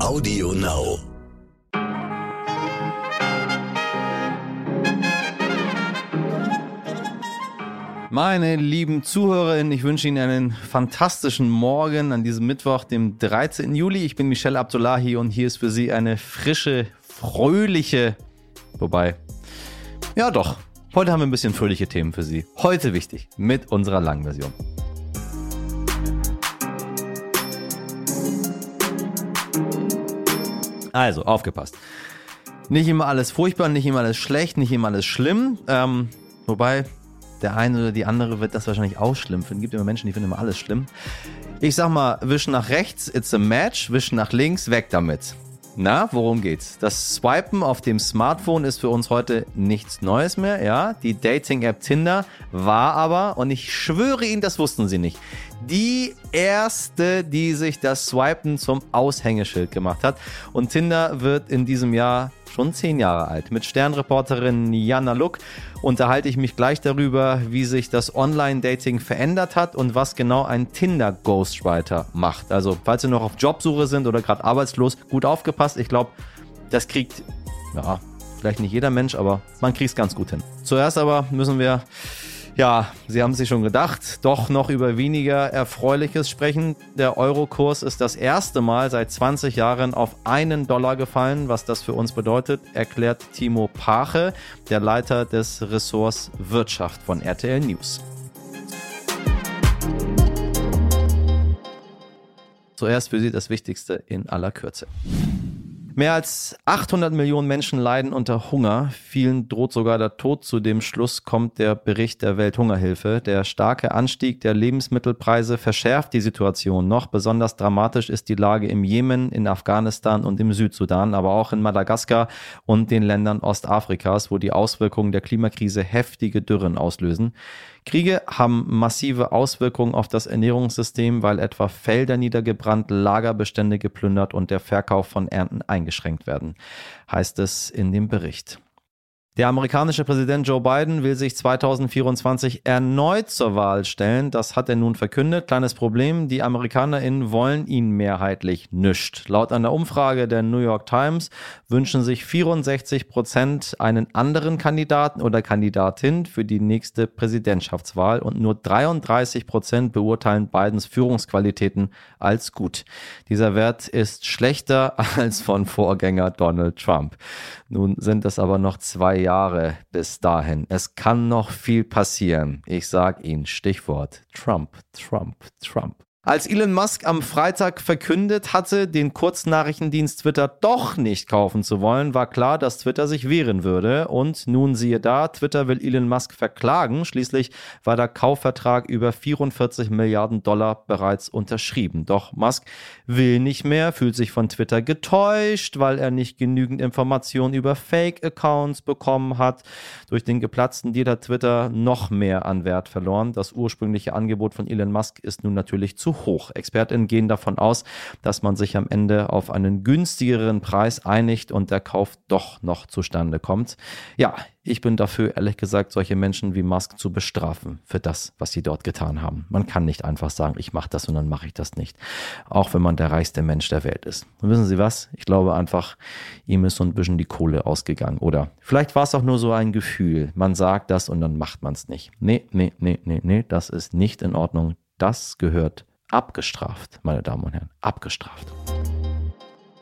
Audio Now. Meine lieben Zuhörerinnen, ich wünsche Ihnen einen fantastischen Morgen an diesem Mittwoch, dem 13. Juli. Ich bin Michelle Abdullahi und hier ist für Sie eine frische, fröhliche, wobei, ja doch, heute haben wir ein bisschen fröhliche Themen für Sie. Heute wichtig mit unserer langen Version. Also, aufgepasst. Nicht immer alles furchtbar, nicht immer alles schlecht, nicht immer alles schlimm. Ähm, wobei, der eine oder die andere wird das wahrscheinlich auch schlimm finden. Es gibt immer Menschen, die finden immer alles schlimm. Ich sag mal, wischen nach rechts, it's a match, wischen nach links, weg damit. Na, worum geht's? Das Swipen auf dem Smartphone ist für uns heute nichts Neues mehr, ja. Die Dating-App Tinder war aber, und ich schwöre Ihnen, das wussten Sie nicht, die erste, die sich das Swipen zum Aushängeschild gemacht hat. Und Tinder wird in diesem Jahr schon zehn Jahre alt. Mit Sternreporterin Jana Luck unterhalte ich mich gleich darüber, wie sich das Online-Dating verändert hat und was genau ein Tinder-Ghostwriter macht. Also, falls Sie noch auf Jobsuche sind oder gerade arbeitslos, gut aufgepasst. Ich glaube, das kriegt, ja, vielleicht nicht jeder Mensch, aber man kriegt es ganz gut hin. Zuerst aber müssen wir ja, Sie haben sich schon gedacht, doch noch über weniger Erfreuliches sprechen. Der Eurokurs ist das erste Mal seit 20 Jahren auf einen Dollar gefallen. Was das für uns bedeutet, erklärt Timo Pache, der Leiter des Ressorts Wirtschaft von RTL News. Zuerst für Sie das Wichtigste in aller Kürze. Mehr als 800 Millionen Menschen leiden unter Hunger. Vielen droht sogar der Tod. Zu dem Schluss kommt der Bericht der Welthungerhilfe. Der starke Anstieg der Lebensmittelpreise verschärft die Situation noch. Besonders dramatisch ist die Lage im Jemen, in Afghanistan und im Südsudan, aber auch in Madagaskar und den Ländern Ostafrikas, wo die Auswirkungen der Klimakrise heftige Dürren auslösen. Kriege haben massive Auswirkungen auf das Ernährungssystem, weil etwa Felder niedergebrannt, Lagerbestände geplündert und der Verkauf von Ernten eingeschränkt werden, heißt es in dem Bericht. Der amerikanische Präsident Joe Biden will sich 2024 erneut zur Wahl stellen. Das hat er nun verkündet. Kleines Problem, die AmerikanerInnen wollen ihn mehrheitlich nischt. Laut einer Umfrage der New York Times wünschen sich 64 Prozent einen anderen Kandidaten oder Kandidatin für die nächste Präsidentschaftswahl und nur 33 Prozent beurteilen Bidens Führungsqualitäten als gut. Dieser Wert ist schlechter als von Vorgänger Donald Trump. Nun sind es aber noch zwei Jahre bis dahin. Es kann noch viel passieren. Ich sag Ihnen Stichwort Trump, Trump, Trump. Als Elon Musk am Freitag verkündet hatte, den Kurznachrichtendienst Twitter doch nicht kaufen zu wollen, war klar, dass Twitter sich wehren würde. Und nun siehe da, Twitter will Elon Musk verklagen. Schließlich war der Kaufvertrag über 44 Milliarden Dollar bereits unterschrieben. Doch Musk will nicht mehr, fühlt sich von Twitter getäuscht, weil er nicht genügend Informationen über Fake-Accounts bekommen hat. Durch den geplatzten Deal hat Twitter noch mehr an Wert verloren. Das ursprüngliche Angebot von Elon Musk ist nun natürlich zu hoch. Expertinnen gehen davon aus, dass man sich am Ende auf einen günstigeren Preis einigt und der Kauf doch noch zustande kommt. Ja, ich bin dafür, ehrlich gesagt, solche Menschen wie Musk zu bestrafen für das, was sie dort getan haben. Man kann nicht einfach sagen, ich mache das und dann mache ich das nicht. Auch wenn man der reichste Mensch der Welt ist. Und wissen Sie was? Ich glaube einfach, ihm ist so ein bisschen die Kohle ausgegangen. Oder vielleicht war es auch nur so ein Gefühl. Man sagt das und dann macht man es nicht. Nee, nee, nee, nee, nee, das ist nicht in Ordnung. Das gehört abgestraft, meine Damen und Herren, abgestraft.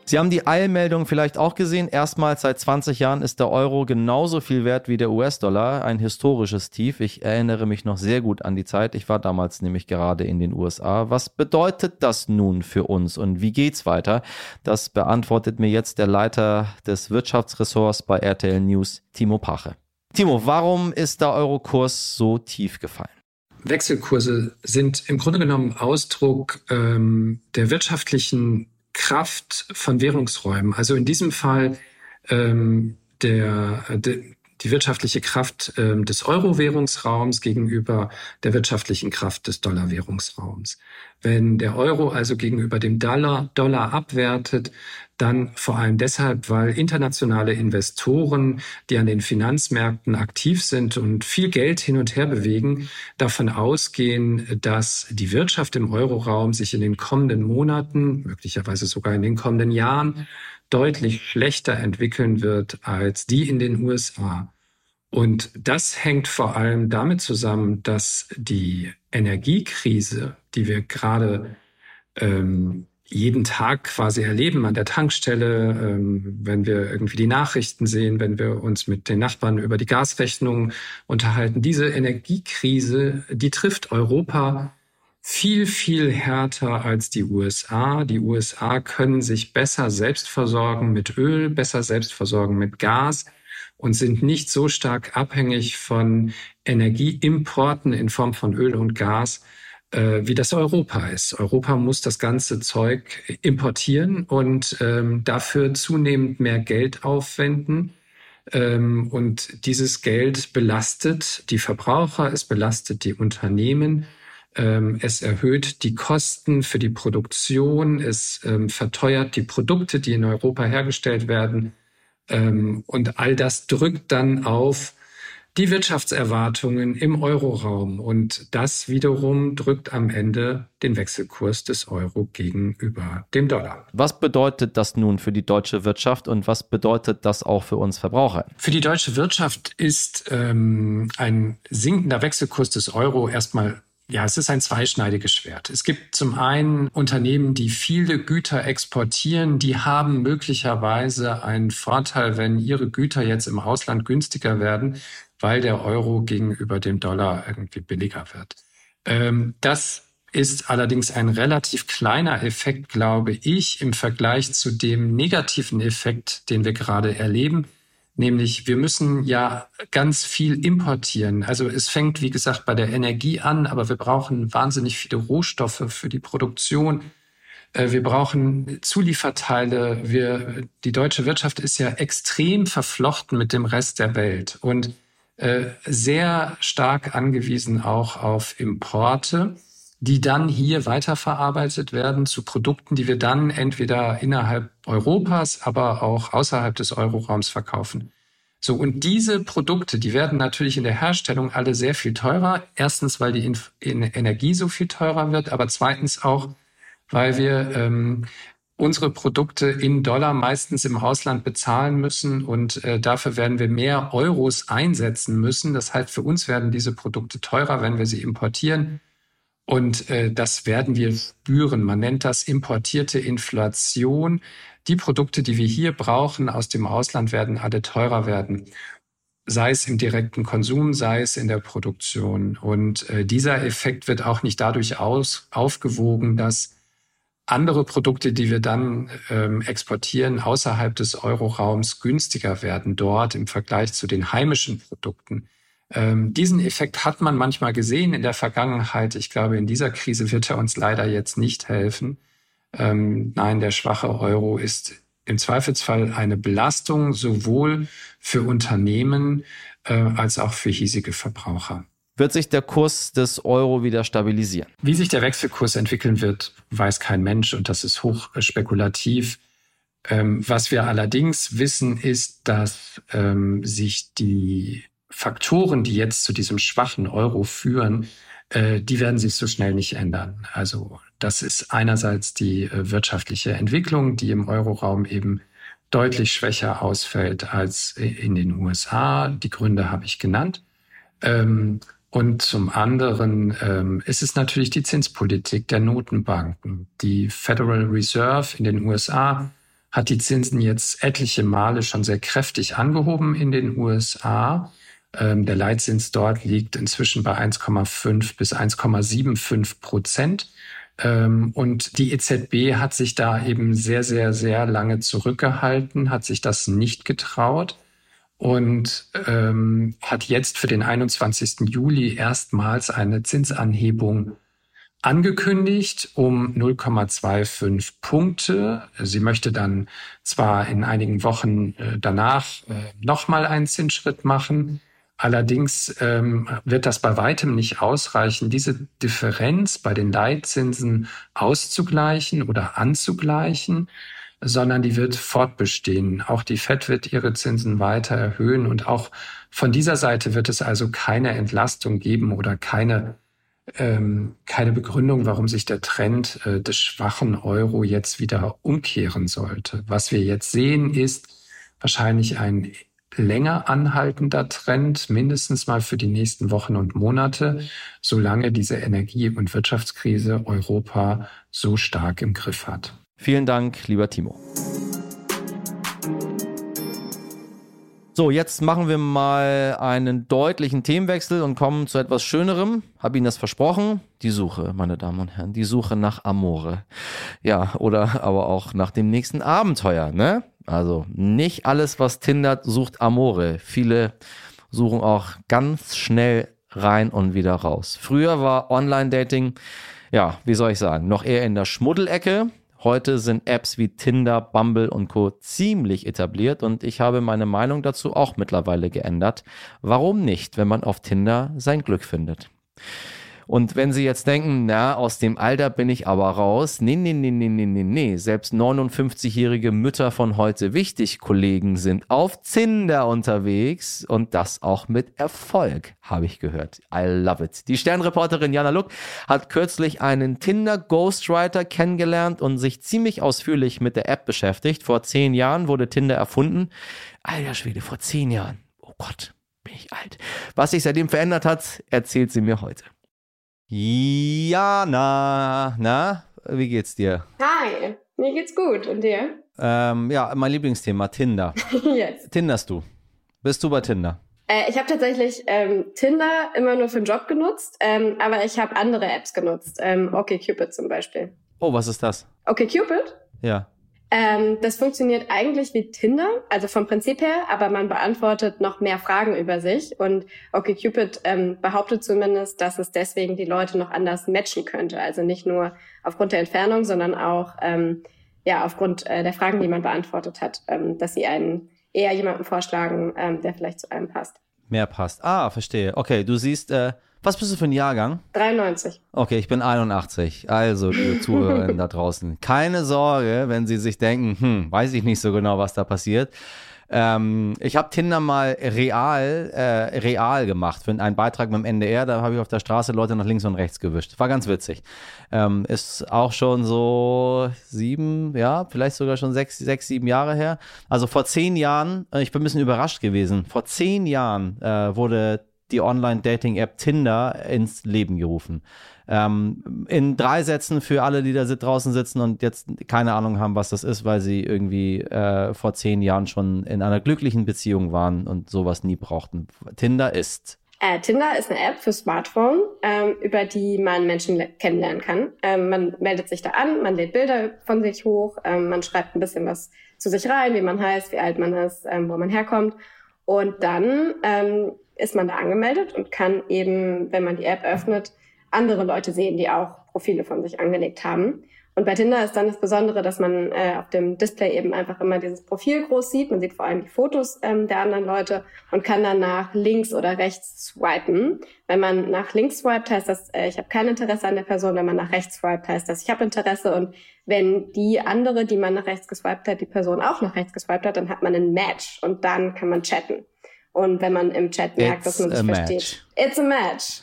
Sie haben die Eilmeldung vielleicht auch gesehen. Erstmals seit 20 Jahren ist der Euro genauso viel wert wie der US-Dollar. Ein historisches Tief. Ich erinnere mich noch sehr gut an die Zeit. Ich war damals nämlich gerade in den USA. Was bedeutet das nun für uns und wie geht's weiter? Das beantwortet mir jetzt der Leiter des Wirtschaftsressorts bei RTL News, Timo Pache. Timo, warum ist der Eurokurs so tief gefallen? Wechselkurse sind im Grunde genommen Ausdruck ähm, der wirtschaftlichen Kraft von Währungsräumen. Also in diesem Fall ähm, der, der, die wirtschaftliche Kraft ähm, des Euro-Währungsraums gegenüber der wirtschaftlichen Kraft des Dollar-Währungsraums. Wenn der Euro also gegenüber dem Dollar, Dollar abwertet, dann vor allem deshalb, weil internationale Investoren, die an den Finanzmärkten aktiv sind und viel Geld hin und her bewegen, davon ausgehen, dass die Wirtschaft im Euroraum sich in den kommenden Monaten, möglicherweise sogar in den kommenden Jahren, deutlich schlechter entwickeln wird als die in den USA. Und das hängt vor allem damit zusammen, dass die Energiekrise, die wir gerade ähm, jeden Tag quasi erleben an der Tankstelle, ähm, wenn wir irgendwie die Nachrichten sehen, wenn wir uns mit den Nachbarn über die Gasrechnung unterhalten. Diese Energiekrise, die trifft Europa viel, viel härter als die USA. Die USA können sich besser selbst versorgen mit Öl, besser selbst versorgen mit Gas und sind nicht so stark abhängig von Energieimporten in Form von Öl und Gas, wie das Europa ist. Europa muss das ganze Zeug importieren und ähm, dafür zunehmend mehr Geld aufwenden. Ähm, und dieses Geld belastet die Verbraucher, es belastet die Unternehmen. Ähm, es erhöht die Kosten für die Produktion, es ähm, verteuert die Produkte, die in Europa hergestellt werden. Ähm, und all das drückt dann auf die Wirtschaftserwartungen im Euroraum. Und das wiederum drückt am Ende den Wechselkurs des Euro gegenüber dem Dollar. Was bedeutet das nun für die deutsche Wirtschaft und was bedeutet das auch für uns Verbraucher? Für die deutsche Wirtschaft ist ähm, ein sinkender Wechselkurs des Euro erstmal ja, es ist ein zweischneidiges Schwert. Es gibt zum einen Unternehmen, die viele Güter exportieren, die haben möglicherweise einen Vorteil, wenn ihre Güter jetzt im Ausland günstiger werden, weil der Euro gegenüber dem Dollar irgendwie billiger wird. Ähm, das ist allerdings ein relativ kleiner Effekt, glaube ich, im Vergleich zu dem negativen Effekt, den wir gerade erleben. Nämlich, wir müssen ja ganz viel importieren. Also es fängt, wie gesagt, bei der Energie an, aber wir brauchen wahnsinnig viele Rohstoffe für die Produktion. Äh, wir brauchen Zulieferteile. Wir, die deutsche Wirtschaft ist ja extrem verflochten mit dem Rest der Welt und sehr stark angewiesen auch auf Importe die dann hier weiterverarbeitet werden zu Produkten, die wir dann entweder innerhalb Europas, aber auch außerhalb des Euroraums verkaufen. So, und diese Produkte, die werden natürlich in der Herstellung alle sehr viel teurer. Erstens, weil die Inf in Energie so viel teurer wird, aber zweitens auch, weil wir ähm, unsere Produkte in Dollar meistens im Ausland bezahlen müssen und äh, dafür werden wir mehr Euros einsetzen müssen. Das heißt, für uns werden diese Produkte teurer, wenn wir sie importieren. Und äh, das werden wir spüren. Man nennt das importierte Inflation. Die Produkte, die wir hier brauchen aus dem Ausland, werden alle teurer werden. Sei es im direkten Konsum, sei es in der Produktion. Und äh, dieser Effekt wird auch nicht dadurch aus, aufgewogen, dass andere Produkte, die wir dann ähm, exportieren, außerhalb des Euroraums günstiger werden dort im Vergleich zu den heimischen Produkten. Ähm, diesen Effekt hat man manchmal gesehen in der Vergangenheit. Ich glaube, in dieser Krise wird er uns leider jetzt nicht helfen. Ähm, nein, der schwache Euro ist im Zweifelsfall eine Belastung sowohl für Unternehmen äh, als auch für hiesige Verbraucher. Wird sich der Kurs des Euro wieder stabilisieren? Wie sich der Wechselkurs entwickeln wird, weiß kein Mensch und das ist hoch spekulativ. Ähm, was wir allerdings wissen, ist, dass ähm, sich die Faktoren, die jetzt zu diesem schwachen Euro führen, äh, die werden sich so schnell nicht ändern. Also das ist einerseits die äh, wirtschaftliche Entwicklung, die im Euroraum eben deutlich schwächer ausfällt als in den USA. Die Gründe habe ich genannt. Ähm, und zum anderen ähm, ist es natürlich die Zinspolitik der Notenbanken. Die Federal Reserve in den USA hat die Zinsen jetzt etliche Male schon sehr kräftig angehoben in den USA. Ähm, der Leitzins dort liegt inzwischen bei 1,5 bis 1,75 Prozent. Ähm, und die EZB hat sich da eben sehr, sehr, sehr lange zurückgehalten, hat sich das nicht getraut und ähm, hat jetzt für den 21. Juli erstmals eine Zinsanhebung angekündigt um 0,25 Punkte. Sie möchte dann zwar in einigen Wochen äh, danach äh, nochmal einen Zinsschritt machen, Allerdings ähm, wird das bei weitem nicht ausreichen, diese Differenz bei den Leitzinsen auszugleichen oder anzugleichen, sondern die wird fortbestehen. Auch die Fed wird ihre Zinsen weiter erhöhen und auch von dieser Seite wird es also keine Entlastung geben oder keine ähm, keine Begründung, warum sich der Trend äh, des schwachen Euro jetzt wieder umkehren sollte. Was wir jetzt sehen, ist wahrscheinlich ein länger anhaltender Trend, mindestens mal für die nächsten Wochen und Monate, solange diese Energie- und Wirtschaftskrise Europa so stark im Griff hat. Vielen Dank, lieber Timo. So, jetzt machen wir mal einen deutlichen Themenwechsel und kommen zu etwas Schönerem. Hab Ihnen das versprochen. Die Suche, meine Damen und Herren, die Suche nach Amore. Ja, oder aber auch nach dem nächsten Abenteuer, ne? Also nicht alles, was Tinder sucht Amore. Viele suchen auch ganz schnell rein und wieder raus. Früher war Online-Dating, ja, wie soll ich sagen, noch eher in der Schmuddelecke. Heute sind Apps wie Tinder, Bumble und Co. ziemlich etabliert und ich habe meine Meinung dazu auch mittlerweile geändert. Warum nicht, wenn man auf Tinder sein Glück findet? Und wenn Sie jetzt denken, na, aus dem Alter bin ich aber raus. Nee, nee, nee, nee, nee, nee, nee. Selbst 59-jährige Mütter von heute wichtig Kollegen sind auf Zinder unterwegs und das auch mit Erfolg, habe ich gehört. I love it. Die Sternreporterin Jana Luck hat kürzlich einen Tinder Ghostwriter kennengelernt und sich ziemlich ausführlich mit der App beschäftigt. Vor zehn Jahren wurde Tinder erfunden. Alter Schwede, vor zehn Jahren. Oh Gott, bin ich alt. Was sich seitdem verändert hat, erzählt sie mir heute. Jana, na, wie geht's dir? Hi, mir geht's gut. Und dir? Ähm, ja, mein Lieblingsthema, Tinder. yes. Tinderst du? Bist du bei Tinder? Äh, ich habe tatsächlich ähm, Tinder immer nur für den Job genutzt, ähm, aber ich habe andere Apps genutzt. Ähm, OkCupid zum Beispiel. Oh, was ist das? OkCupid? Ja. Ähm, das funktioniert eigentlich wie Tinder, also vom Prinzip her, aber man beantwortet noch mehr Fragen über sich. Und OkCupid ähm, behauptet zumindest, dass es deswegen die Leute noch anders matchen könnte. Also nicht nur aufgrund der Entfernung, sondern auch ähm, ja aufgrund äh, der Fragen, die man beantwortet hat, ähm, dass sie einen eher jemanden vorschlagen, ähm, der vielleicht zu einem passt. Mehr passt. Ah, verstehe. Okay, du siehst, äh, was bist du für ein Jahrgang? 93. Okay, ich bin 81. Also, liebe Zuhörerinnen da draußen, keine Sorge, wenn Sie sich denken, hm, weiß ich nicht so genau, was da passiert. Ähm, ich habe Tinder mal real, äh, real gemacht für einen Beitrag mit dem NDR. Da habe ich auf der Straße Leute nach links und rechts gewischt. War ganz witzig. Ähm, ist auch schon so sieben, ja, vielleicht sogar schon sechs, sechs, sieben Jahre her. Also vor zehn Jahren, äh, ich bin ein bisschen überrascht gewesen. Vor zehn Jahren äh, wurde die Online-Dating-App Tinder ins Leben gerufen. Ähm, in drei Sätzen für alle, die da draußen sitzen und jetzt keine Ahnung haben, was das ist, weil sie irgendwie äh, vor zehn Jahren schon in einer glücklichen Beziehung waren und sowas nie brauchten. Tinder ist. Äh, Tinder ist eine App für Smartphone, ähm, über die man Menschen kennenlernen kann. Ähm, man meldet sich da an, man lädt Bilder von sich hoch, ähm, man schreibt ein bisschen was zu sich rein, wie man heißt, wie alt man ist, ähm, wo man herkommt. Und dann ähm, ist man da angemeldet und kann eben, wenn man die App öffnet, andere Leute sehen, die auch Profile von sich angelegt haben. Und bei Tinder ist dann das Besondere, dass man äh, auf dem Display eben einfach immer dieses Profil groß sieht. Man sieht vor allem die Fotos ähm, der anderen Leute und kann dann nach links oder rechts swipen. Wenn man nach links swipet, heißt das, äh, ich habe kein Interesse an der Person. Wenn man nach rechts swipet, heißt das, ich habe Interesse. Und wenn die andere, die man nach rechts geswiped hat, die Person auch nach rechts geswiped hat, dann hat man ein Match und dann kann man chatten. Und wenn man im Chat merkt, It's dass man sich versteht. Match. It's a match.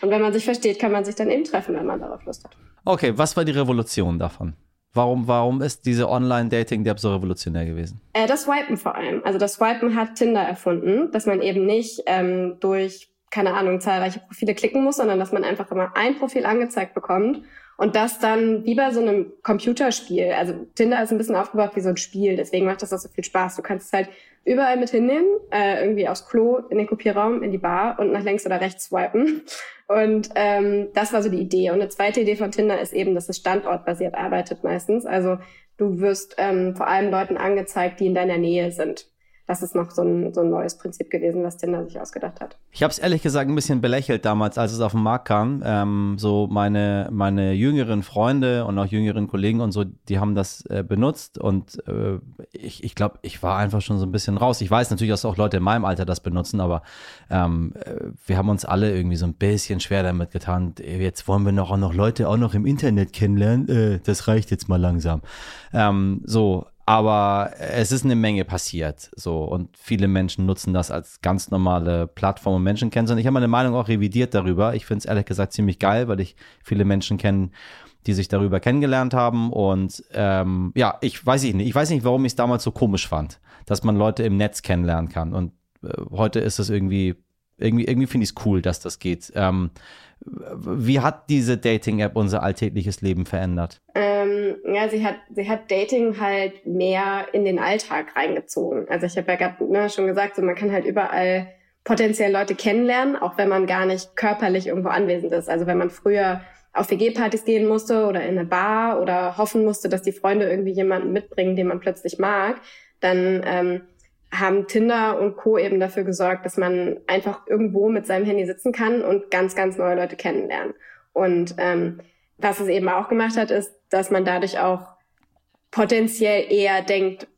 Und wenn man sich versteht, kann man sich dann eben treffen, wenn man darauf Lust hat. Okay, was war die Revolution davon? Warum, warum ist diese Online-Dating-App so revolutionär gewesen? Äh, das Swipen vor allem. Also das Swipen hat Tinder erfunden, dass man eben nicht ähm, durch, keine Ahnung, zahlreiche Profile klicken muss, sondern dass man einfach immer ein Profil angezeigt bekommt und das dann wie bei so einem Computerspiel. Also Tinder ist ein bisschen aufgebaut wie so ein Spiel, deswegen macht das auch so viel Spaß. Du kannst es halt überall mit hinnehmen, äh, irgendwie aufs Klo, in den Kopierraum, in die Bar und nach links oder rechts swipen. Und ähm, das war so die Idee. Und eine zweite Idee von Tinder ist eben, dass es standortbasiert arbeitet meistens. Also du wirst ähm, vor allem Leuten angezeigt, die in deiner Nähe sind. Das ist noch so ein, so ein neues Prinzip gewesen, was Tinder sich ausgedacht hat. Ich habe es ehrlich gesagt ein bisschen belächelt damals, als es auf den Markt kam. Ähm, so meine, meine jüngeren Freunde und auch jüngeren Kollegen und so, die haben das äh, benutzt und äh, ich, ich glaube, ich war einfach schon so ein bisschen raus. Ich weiß natürlich, dass auch Leute in meinem Alter das benutzen, aber ähm, äh, wir haben uns alle irgendwie so ein bisschen schwer damit getan. Jetzt wollen wir noch auch noch Leute auch noch im Internet kennenlernen. Äh, das reicht jetzt mal langsam. Ähm, so, aber es ist eine Menge passiert. So, und viele Menschen nutzen das als ganz normale Plattform, um Menschen kennenzulernen. Ich habe meine Meinung auch revidiert darüber. Ich finde es ehrlich gesagt ziemlich geil, weil ich viele Menschen kenne, die sich darüber kennengelernt haben. Und ähm, ja, ich weiß nicht, ich weiß nicht, warum ich es damals so komisch fand, dass man Leute im Netz kennenlernen kann. Und äh, heute ist es irgendwie, irgendwie, irgendwie finde ich es cool, dass das geht. Ähm, wie hat diese Dating-App unser alltägliches Leben verändert? Ähm, ja, sie hat, sie hat Dating halt mehr in den Alltag reingezogen. Also ich habe ja gerade ne, schon gesagt, so man kann halt überall potenziell Leute kennenlernen, auch wenn man gar nicht körperlich irgendwo anwesend ist. Also wenn man früher auf WG-Partys gehen musste oder in eine Bar oder hoffen musste, dass die Freunde irgendwie jemanden mitbringen, den man plötzlich mag, dann ähm, haben Tinder und Co. eben dafür gesorgt, dass man einfach irgendwo mit seinem Handy sitzen kann und ganz, ganz neue Leute kennenlernen. Und ähm, was es eben auch gemacht hat, ist, dass man dadurch auch potenziell eher denkt,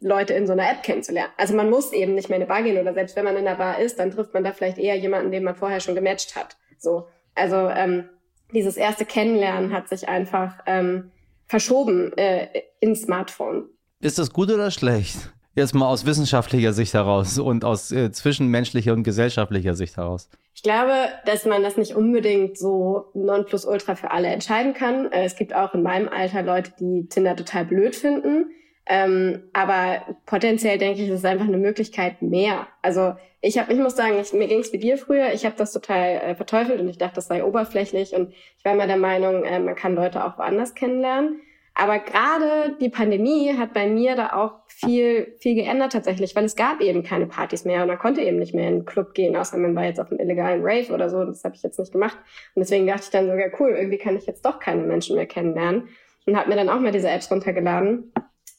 Leute in so einer App kennenzulernen. Also man muss eben nicht mehr in eine Bar gehen oder selbst wenn man in der Bar ist, dann trifft man da vielleicht eher jemanden, den man vorher schon gematcht hat. So, also ähm, dieses erste Kennenlernen hat sich einfach ähm, verschoben äh, ins Smartphone. Ist das gut oder schlecht? Jetzt mal aus wissenschaftlicher Sicht heraus und aus äh, zwischenmenschlicher und gesellschaftlicher Sicht heraus. Ich glaube, dass man das nicht unbedingt so nonplusultra für alle entscheiden kann. Äh, es gibt auch in meinem Alter Leute, die Tinder total blöd finden. Ähm, aber potenziell denke ich, es ist einfach eine Möglichkeit mehr. Also ich habe, ich muss sagen, ich, mir ging es wie dir früher. Ich habe das total äh, verteufelt und ich dachte, das sei oberflächlich und ich war immer der Meinung, äh, man kann Leute auch woanders kennenlernen. Aber gerade die Pandemie hat bei mir da auch viel, viel geändert tatsächlich, weil es gab eben keine Partys mehr und man konnte eben nicht mehr in einen Club gehen, außer man war jetzt auf einem illegalen Rave oder so. Das habe ich jetzt nicht gemacht. Und deswegen dachte ich dann sogar, cool, irgendwie kann ich jetzt doch keine Menschen mehr kennenlernen. Und habe mir dann auch mal diese Apps runtergeladen.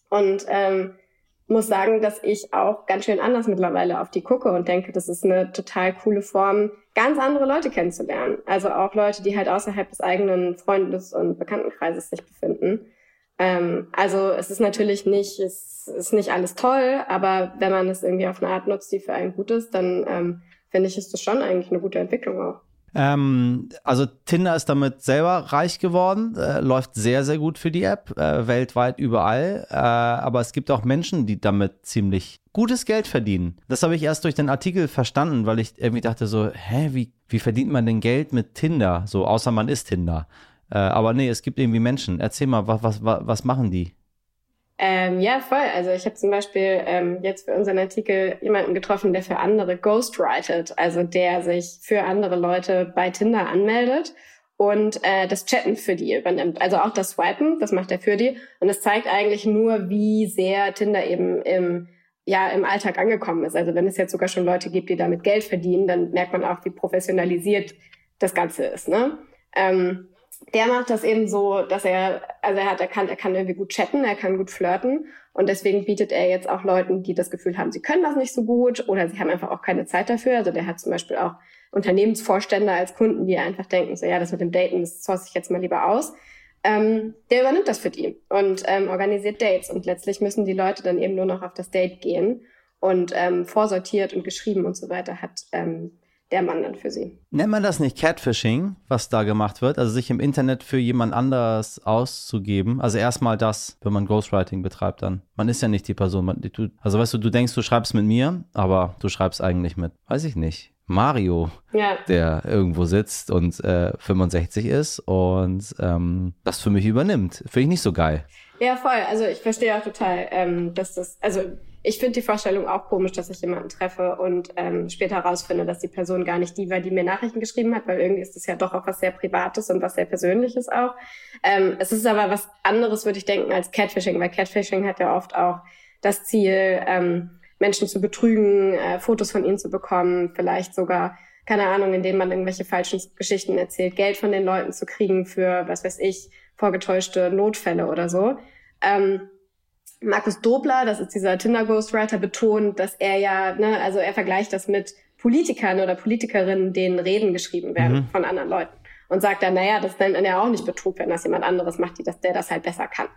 Und ähm, muss sagen, dass ich auch ganz schön anders mittlerweile auf die gucke und denke, das ist eine total coole Form, ganz andere Leute kennenzulernen. Also auch Leute, die halt außerhalb des eigenen Freundes- und Bekanntenkreises sich befinden. Ähm, also es ist natürlich nicht, es ist nicht alles toll, aber wenn man es irgendwie auf eine Art nutzt, die für einen gut ist, dann ähm, finde ich, ist das schon eigentlich eine gute Entwicklung auch. Ähm, also Tinder ist damit selber reich geworden, äh, läuft sehr, sehr gut für die App, äh, weltweit überall. Äh, aber es gibt auch Menschen, die damit ziemlich gutes Geld verdienen. Das habe ich erst durch den Artikel verstanden, weil ich irgendwie dachte so, hä, wie, wie verdient man denn Geld mit Tinder? So, außer man ist Tinder. Äh, aber nee, es gibt irgendwie Menschen. Erzähl mal, was, was, was machen die? Ähm, ja, voll. Also ich habe zum Beispiel ähm, jetzt für unseren Artikel jemanden getroffen, der für andere ghostwritet, also der sich für andere Leute bei Tinder anmeldet und äh, das Chatten für die übernimmt. Also auch das Swipen, das macht er für die. Und es zeigt eigentlich nur, wie sehr Tinder eben im ja im Alltag angekommen ist. Also wenn es jetzt sogar schon Leute gibt, die damit Geld verdienen, dann merkt man auch, wie professionalisiert das Ganze ist. Ne? Ähm, der macht das eben so, dass er, also er hat erkannt, er kann irgendwie gut chatten, er kann gut flirten und deswegen bietet er jetzt auch Leuten, die das Gefühl haben, sie können das nicht so gut oder sie haben einfach auch keine Zeit dafür. Also der hat zum Beispiel auch Unternehmensvorstände als Kunden, die einfach denken, so ja, das mit dem Daten, das source ich jetzt mal lieber aus. Ähm, der übernimmt das für die und ähm, organisiert Dates und letztlich müssen die Leute dann eben nur noch auf das Date gehen und ähm, vorsortiert und geschrieben und so weiter hat ähm, der Mann dann für sie. Nennt man das nicht Catfishing, was da gemacht wird? Also sich im Internet für jemand anders auszugeben? Also erstmal das, wenn man Ghostwriting betreibt dann. Man ist ja nicht die Person. Man, du, also weißt du, du denkst, du schreibst mit mir, aber du schreibst eigentlich mit, weiß ich nicht, Mario, ja. der irgendwo sitzt und äh, 65 ist und ähm, das für mich übernimmt. Finde ich nicht so geil. Ja, voll. Also ich verstehe auch total, ähm, dass das, also ich finde die Vorstellung auch komisch, dass ich jemanden treffe und ähm, später herausfinde, dass die Person gar nicht die war, die mir Nachrichten geschrieben hat, weil irgendwie ist das ja doch auch was sehr Privates und was sehr Persönliches auch. Ähm, es ist aber was anderes, würde ich denken, als Catfishing, weil Catfishing hat ja oft auch das Ziel, ähm, Menschen zu betrügen, äh, Fotos von ihnen zu bekommen, vielleicht sogar, keine Ahnung, indem man irgendwelche falschen Geschichten erzählt, Geld von den Leuten zu kriegen für, was weiß ich, vorgetäuschte Notfälle oder so. Ähm, Markus Dobler, das ist dieser Tinder Ghostwriter, betont, dass er ja, ne, also er vergleicht das mit Politikern oder Politikerinnen, denen Reden geschrieben werden mhm. von anderen Leuten und sagt dann, naja, das ist dann ja auch nicht Betrug, wenn das jemand anderes macht, die das, der das halt besser kann.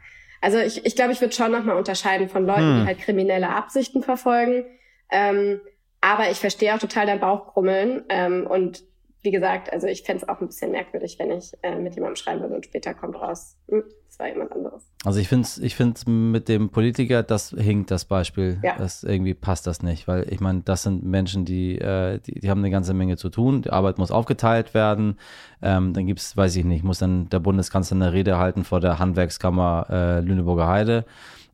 Also ich, ich glaube, ich würde schon nochmal unterscheiden von Leuten, hm. die halt kriminelle Absichten verfolgen. Ähm, aber ich verstehe auch total dein Bauchkrummeln. Ähm, und wie gesagt, also ich fände es auch ein bisschen merkwürdig, wenn ich äh, mit jemandem schreiben würde und später kommt raus, hm, das war jemand anderes. Also ich finde es ich find's mit dem Politiker, das hinkt das Beispiel. Ja. Das irgendwie passt das nicht, weil ich meine, das sind Menschen, die, äh, die, die, haben eine ganze Menge zu tun. Die Arbeit muss aufgeteilt werden. Ähm, dann gibt es, weiß ich nicht, muss dann der Bundeskanzler eine Rede halten vor der Handwerkskammer äh, Lüneburger Heide.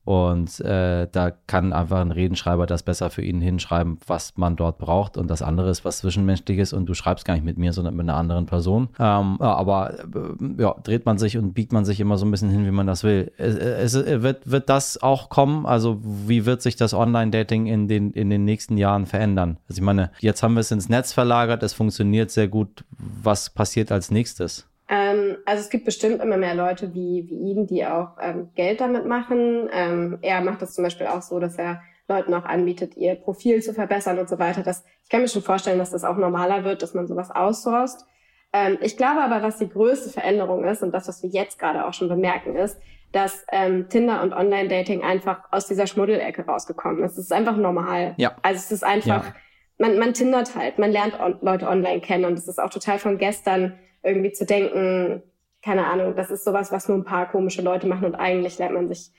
Und äh, da kann einfach ein Redenschreiber das besser für ihn hinschreiben, was man dort braucht. Und das andere ist was Zwischenmenschliches und du schreibst gar nicht mit mir, sondern mit einer anderen Person. Ähm, aber äh, ja, dreht man sich und biegt man sich immer so ein bisschen hin, wie man das will. Es, es, wird, wird das auch kommen? Also wie wird sich das Online-Dating in den, in den nächsten Jahren verändern? Also ich meine, jetzt haben wir es ins Netz verlagert, es funktioniert sehr gut. Was passiert als nächstes? Ähm, also es gibt bestimmt immer mehr Leute wie, wie ihn, die auch ähm, Geld damit machen. Ähm, er macht das zum Beispiel auch so, dass er Leuten auch anbietet, ihr Profil zu verbessern und so weiter. Das, ich kann mir schon vorstellen, dass das auch normaler wird, dass man sowas outsourced. Ähm, ich glaube aber, was die größte Veränderung ist und das, was wir jetzt gerade auch schon bemerken, ist, dass ähm, Tinder und Online-Dating einfach aus dieser Schmuddelecke rausgekommen ist. Es ist einfach normal. Ja. Also es ist einfach, ja. man, man tindert halt, man lernt on Leute online kennen und es ist auch total von gestern irgendwie zu denken, keine Ahnung, das ist sowas, was nur ein paar komische Leute machen und eigentlich lernt man sich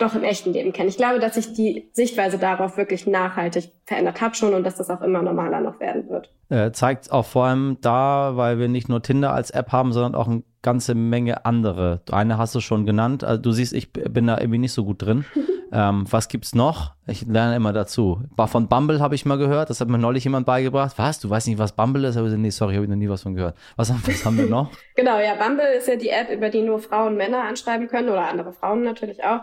doch im echten Leben kennen. Ich glaube, dass sich die Sichtweise darauf wirklich nachhaltig verändert hat schon und dass das auch immer normaler noch werden wird. Äh, zeigt auch vor allem da, weil wir nicht nur Tinder als App haben, sondern auch eine ganze Menge andere. Eine hast du schon genannt. Also du siehst, ich bin da irgendwie nicht so gut drin. Ähm, was gibt's noch? Ich lerne immer dazu. Von Bumble habe ich mal gehört, das hat mir neulich jemand beigebracht. Was? Du weißt nicht, was Bumble ist? Aber nee, sorry, habe ich noch nie was von gehört. Was, was haben wir noch? genau, ja, Bumble ist ja die App, über die nur Frauen Männer anschreiben können oder andere Frauen natürlich auch.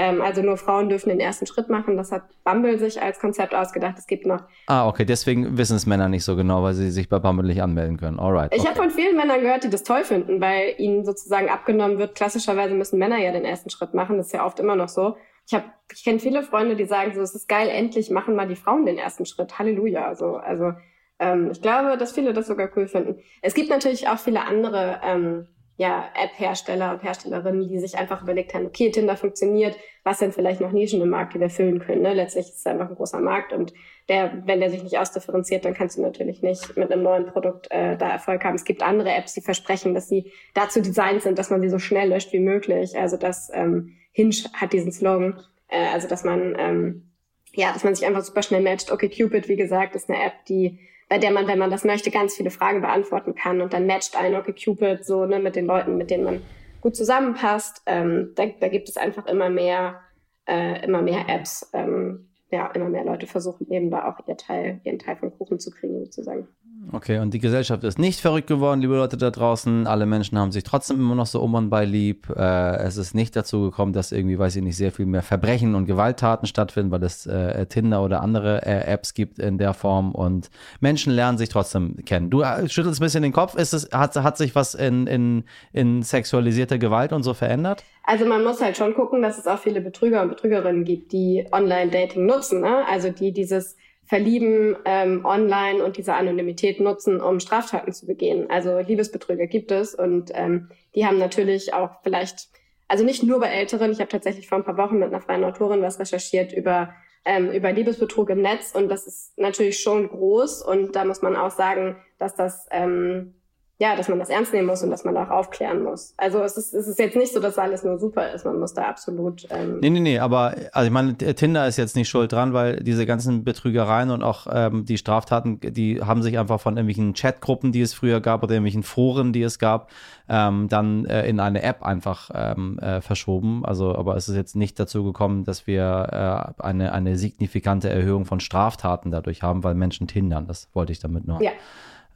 Ähm, also nur Frauen dürfen den ersten Schritt machen. Das hat Bumble sich als Konzept ausgedacht. Es gibt noch. Ah, okay. Deswegen wissen es Männer nicht so genau, weil sie sich bei Bumble nicht anmelden können. Alright. Ich okay. habe von vielen Männern gehört, die das toll finden, weil ihnen sozusagen abgenommen wird. Klassischerweise müssen Männer ja den ersten Schritt machen. Das ist ja oft immer noch so. Ich habe, ich kenne viele Freunde, die sagen so, es ist geil, endlich machen mal die Frauen den ersten Schritt. Halleluja. Also, also ähm, ich glaube, dass viele das sogar cool finden. Es gibt natürlich auch viele andere ähm, ja, App-Hersteller und Herstellerinnen, die sich einfach überlegt haben, okay, Tinder funktioniert, was sind vielleicht noch Nischen im Markt, die wir füllen können. Ne? Letztlich ist es einfach ein großer Markt und der, wenn der sich nicht ausdifferenziert, dann kannst du natürlich nicht mit einem neuen Produkt äh, da Erfolg haben. Es gibt andere Apps, die versprechen, dass sie dazu designt sind, dass man sie so schnell löscht wie möglich. Also das ähm, Hinge hat diesen Slogan, äh, also dass man ähm, ja, dass man sich einfach super schnell matcht. Okay, Cupid, wie gesagt, ist eine App, die bei der man, wenn man das möchte, ganz viele Fragen beantworten kann und dann matcht ein okay Cupid so ne, mit den Leuten, mit denen man gut zusammenpasst. Ähm, da, da gibt es einfach immer mehr, äh, immer mehr Apps. Ähm, ja, immer mehr Leute versuchen eben da auch ihr Teil, ihren Teil vom Kuchen zu kriegen, sozusagen. Okay, und die Gesellschaft ist nicht verrückt geworden, liebe Leute da draußen. Alle Menschen haben sich trotzdem immer noch so um und bei lieb. Äh, es ist nicht dazu gekommen, dass irgendwie, weiß ich nicht, sehr viel mehr Verbrechen und Gewalttaten stattfinden, weil es äh, Tinder oder andere äh, Apps gibt in der Form und Menschen lernen sich trotzdem kennen. Du äh, schüttelst ein bisschen den Kopf. Ist es, hat, hat sich was in, in, in sexualisierter Gewalt und so verändert? Also man muss halt schon gucken, dass es auch viele Betrüger und Betrügerinnen gibt, die Online-Dating nutzen. Ne? Also die dieses Verlieben ähm, online und diese Anonymität nutzen, um Straftaten zu begehen. Also Liebesbetrüger gibt es und ähm, die haben natürlich auch vielleicht, also nicht nur bei Älteren, ich habe tatsächlich vor ein paar Wochen mit einer freien Autorin was recherchiert über, ähm, über Liebesbetrug im Netz und das ist natürlich schon groß und da muss man auch sagen, dass das ähm, ja, dass man das ernst nehmen muss und dass man da auch aufklären muss. Also es ist, es ist jetzt nicht so, dass alles nur super ist. Man muss da absolut. Ähm nee, nee, nee, aber also ich meine, Tinder ist jetzt nicht schuld dran, weil diese ganzen Betrügereien und auch ähm, die Straftaten, die haben sich einfach von irgendwelchen Chatgruppen, die es früher gab, oder irgendwelchen Foren, die es gab, ähm, dann äh, in eine App einfach ähm, äh, verschoben. Also, aber es ist jetzt nicht dazu gekommen, dass wir äh, eine, eine signifikante Erhöhung von Straftaten dadurch haben, weil Menschen tindern. Das wollte ich damit nur. Ja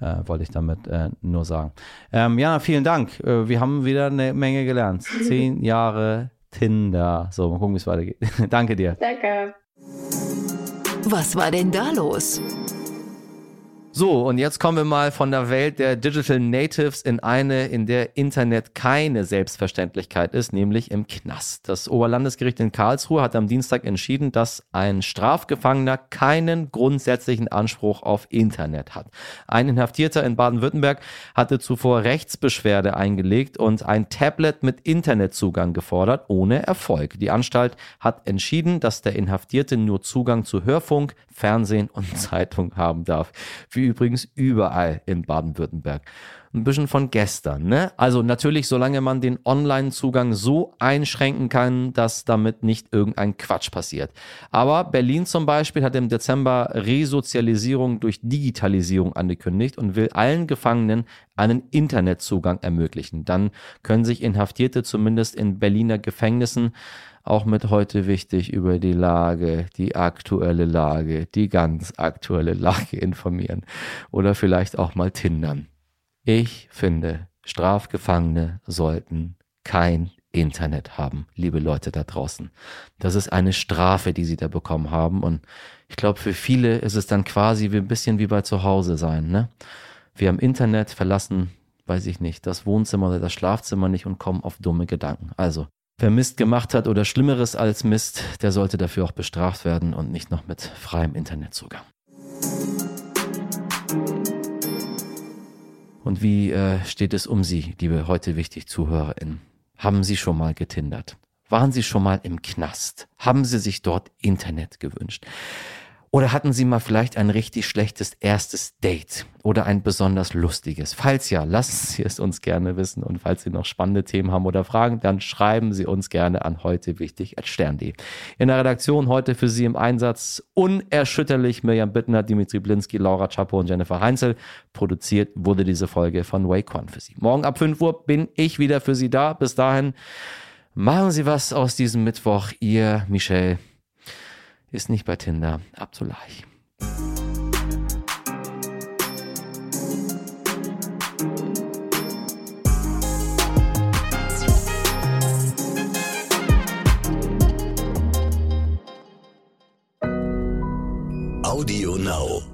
äh, wollte ich damit äh, nur sagen. Ähm, ja, vielen Dank. Äh, wir haben wieder eine Menge gelernt. Zehn Jahre Tinder. So, mal gucken, wie es weitergeht. Danke dir. Danke. Was war denn da los? So, und jetzt kommen wir mal von der Welt der Digital Natives in eine, in der Internet keine Selbstverständlichkeit ist, nämlich im Knast. Das Oberlandesgericht in Karlsruhe hat am Dienstag entschieden, dass ein Strafgefangener keinen grundsätzlichen Anspruch auf Internet hat. Ein Inhaftierter in Baden-Württemberg hatte zuvor Rechtsbeschwerde eingelegt und ein Tablet mit Internetzugang gefordert, ohne Erfolg. Die Anstalt hat entschieden, dass der Inhaftierte nur Zugang zu Hörfunk, Fernsehen und Zeitung haben darf. Wie übrigens überall in Baden-Württemberg. Ein bisschen von gestern, ne? Also natürlich, solange man den Online-Zugang so einschränken kann, dass damit nicht irgendein Quatsch passiert. Aber Berlin zum Beispiel hat im Dezember Resozialisierung durch Digitalisierung angekündigt und will allen Gefangenen einen Internetzugang ermöglichen. Dann können sich Inhaftierte zumindest in Berliner Gefängnissen auch mit heute wichtig über die Lage, die aktuelle Lage, die ganz aktuelle Lage informieren oder vielleicht auch mal tindern. Ich finde, Strafgefangene sollten kein Internet haben, liebe Leute da draußen. Das ist eine Strafe, die sie da bekommen haben. Und ich glaube, für viele ist es dann quasi wie ein bisschen wie bei zu Hause sein. Ne? Wir haben Internet, verlassen, weiß ich nicht, das Wohnzimmer oder das Schlafzimmer nicht und kommen auf dumme Gedanken. Also Wer Mist gemacht hat oder Schlimmeres als Mist, der sollte dafür auch bestraft werden und nicht noch mit freiem Internetzugang. Und wie äh, steht es um Sie, liebe heute wichtig ZuhörerInnen? Haben Sie schon mal getindert? Waren Sie schon mal im Knast? Haben Sie sich dort Internet gewünscht? Oder hatten Sie mal vielleicht ein richtig schlechtes erstes Date oder ein besonders lustiges? Falls ja, lassen Sie es uns gerne wissen. Und falls Sie noch spannende Themen haben oder Fragen, dann schreiben Sie uns gerne an heute wichtig stern.de. In der Redaktion heute für Sie im Einsatz unerschütterlich Mirjam Bittner, Dimitri Blinski, Laura Chapo und Jennifer Heinzel. Produziert wurde diese Folge von Waycon für Sie. Morgen ab 5 Uhr bin ich wieder für Sie da. Bis dahin machen Sie was aus diesem Mittwoch. Ihr Michel ist nicht bei Tinder. Abdullah. Audio Now.